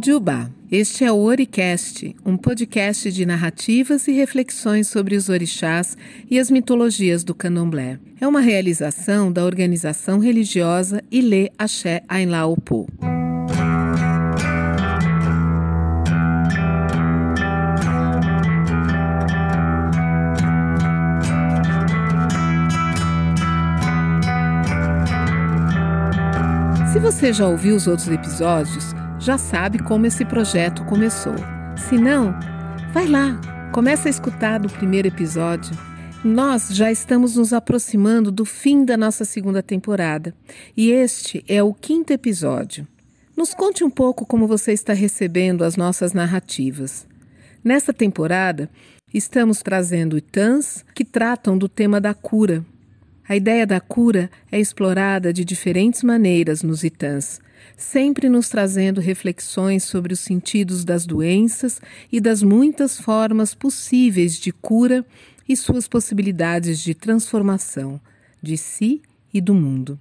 Mojubá. Este é o Oricast, um podcast de narrativas e reflexões sobre os orixás e as mitologias do candomblé. É uma realização da organização religiosa Ilê Axé Ainlá Opô. Se você já ouviu os outros episódios, já sabe como esse projeto começou. Se não, vai lá, começa a escutar do primeiro episódio. Nós já estamos nos aproximando do fim da nossa segunda temporada e este é o quinto episódio. Nos conte um pouco como você está recebendo as nossas narrativas. Nesta temporada, estamos trazendo itãs que tratam do tema da cura. A ideia da cura é explorada de diferentes maneiras nos itãs sempre nos trazendo reflexões sobre os sentidos das doenças e das muitas formas possíveis de cura e suas possibilidades de transformação de si e do mundo.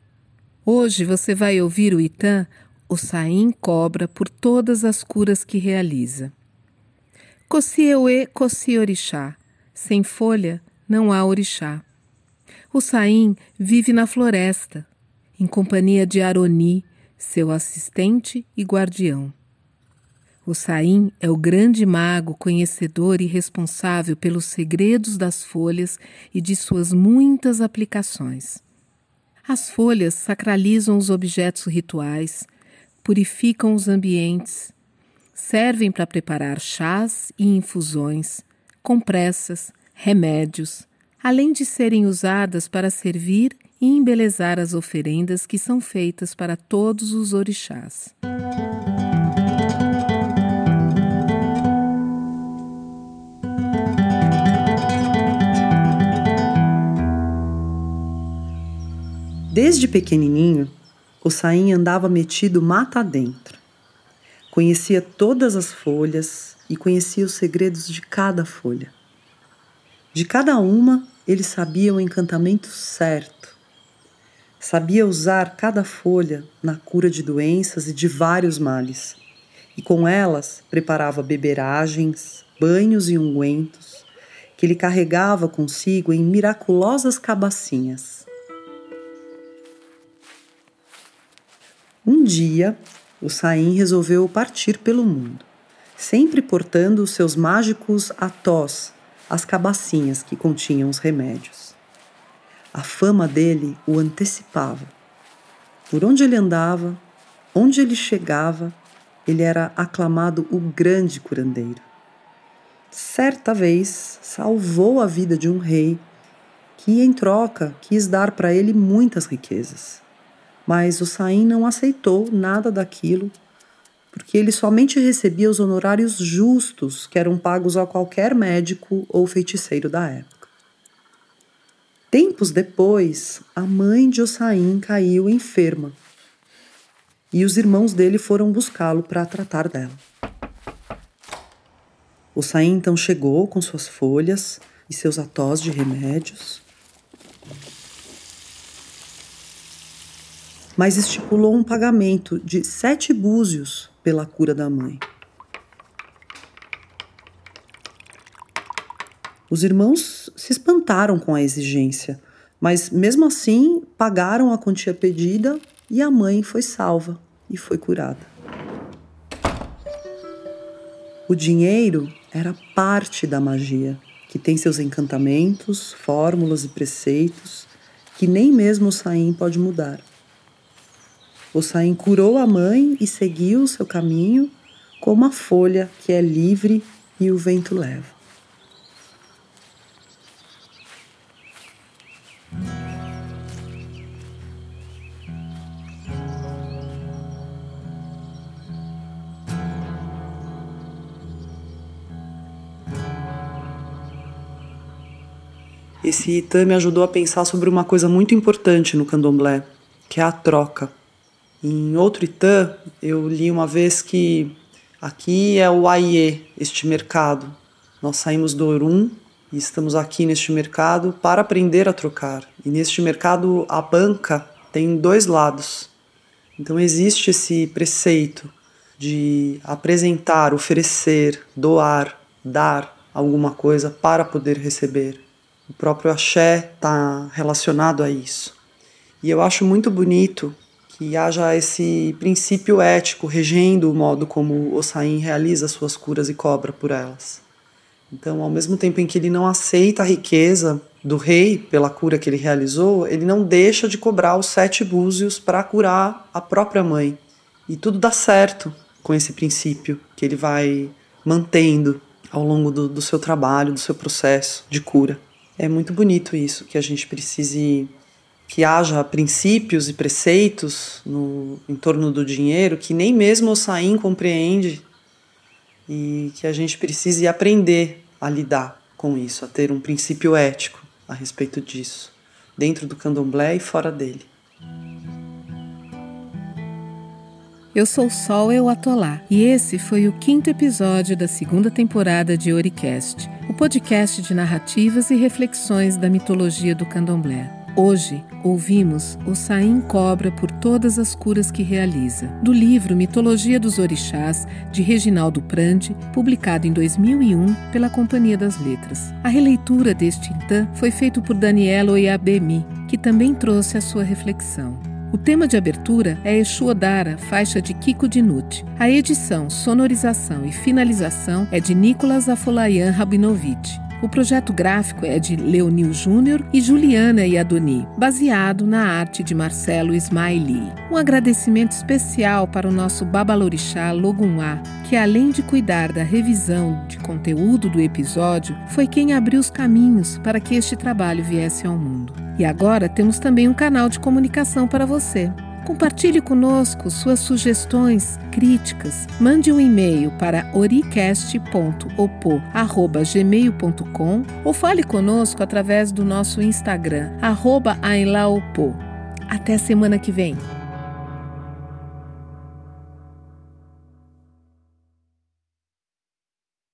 Hoje você vai ouvir o Itã, o Saim cobra por todas as curas que realiza. Cocieuê Coci Orixá, sem folha não há orixá. O Saim vive na floresta, em companhia de Aroni, seu assistente e guardião. O Saim é o grande mago conhecedor e responsável pelos segredos das folhas e de suas muitas aplicações. As folhas sacralizam os objetos rituais, purificam os ambientes, servem para preparar chás e infusões, compressas, remédios, além de serem usadas para servir e embelezar as oferendas que são feitas para todos os orixás. Desde pequenininho, o Saim andava metido mata adentro. Conhecia todas as folhas e conhecia os segredos de cada folha. De cada uma, ele sabia o encantamento certo Sabia usar cada folha na cura de doenças e de vários males. E com elas preparava beberagens, banhos e ungüentos que ele carregava consigo em miraculosas cabacinhas. Um dia, o Saim resolveu partir pelo mundo, sempre portando os seus mágicos atós, as cabacinhas que continham os remédios. A fama dele o antecipava. Por onde ele andava, onde ele chegava, ele era aclamado o grande curandeiro. Certa vez salvou a vida de um rei que, em troca, quis dar para ele muitas riquezas. Mas o Saim não aceitou nada daquilo, porque ele somente recebia os honorários justos que eram pagos a qualquer médico ou feiticeiro da época. Tempos depois, a mãe de Ossain caiu enferma e os irmãos dele foram buscá-lo para tratar dela. Ossain então chegou com suas folhas e seus atós de remédios, mas estipulou um pagamento de sete búzios pela cura da mãe. Os irmãos se espantaram com a exigência, mas mesmo assim pagaram a quantia pedida e a mãe foi salva e foi curada. O dinheiro era parte da magia, que tem seus encantamentos, fórmulas e preceitos que nem mesmo o Saim pode mudar. O Saim curou a mãe e seguiu o seu caminho como a folha que é livre e o vento leva. Esse Itan me ajudou a pensar sobre uma coisa muito importante no candomblé, que é a troca. Em outro Itan, eu li uma vez que aqui é o Aie, este mercado. Nós saímos do Orum e estamos aqui neste mercado para aprender a trocar. E neste mercado, a banca tem dois lados. Então existe esse preceito de apresentar, oferecer, doar, dar alguma coisa para poder receber. O próprio axé está relacionado a isso. E eu acho muito bonito que haja esse princípio ético regendo o modo como o Sain realiza suas curas e cobra por elas. Então, ao mesmo tempo em que ele não aceita a riqueza do rei pela cura que ele realizou, ele não deixa de cobrar os sete búzios para curar a própria mãe. E tudo dá certo com esse princípio que ele vai mantendo ao longo do, do seu trabalho, do seu processo de cura. É muito bonito isso, que a gente precise que haja princípios e preceitos no, em torno do dinheiro que nem mesmo o Saim compreende e que a gente precise aprender a lidar com isso, a ter um princípio ético a respeito disso, dentro do candomblé e fora dele. Eu sou Sol Euatolá e esse foi o quinto episódio da segunda temporada de Oricast, o podcast de narrativas e reflexões da mitologia do candomblé. Hoje ouvimos O Saim Cobra por todas as curas que realiza, do livro Mitologia dos Orixás, de Reginaldo Prandi, publicado em 2001 pela Companhia das Letras. A releitura deste Intã foi feita por Daniela Oyabemi, que também trouxe a sua reflexão. O tema de abertura é Exu Odara, faixa de Kiko Dinucci. A edição, sonorização e finalização é de Nicolas Afolayan Rabinovich. O projeto gráfico é de Leonil Júnior e Juliana Iadoni, baseado na arte de Marcelo Ismaili. Um agradecimento especial para o nosso Babalorixá Loguná, que além de cuidar da revisão de conteúdo do episódio, foi quem abriu os caminhos para que este trabalho viesse ao mundo. E agora temos também um canal de comunicação para você. Compartilhe conosco suas sugestões, críticas. Mande um e-mail para oricast.opo@gmail.com ou fale conosco através do nosso Instagram @ainlaopo. Até semana que vem.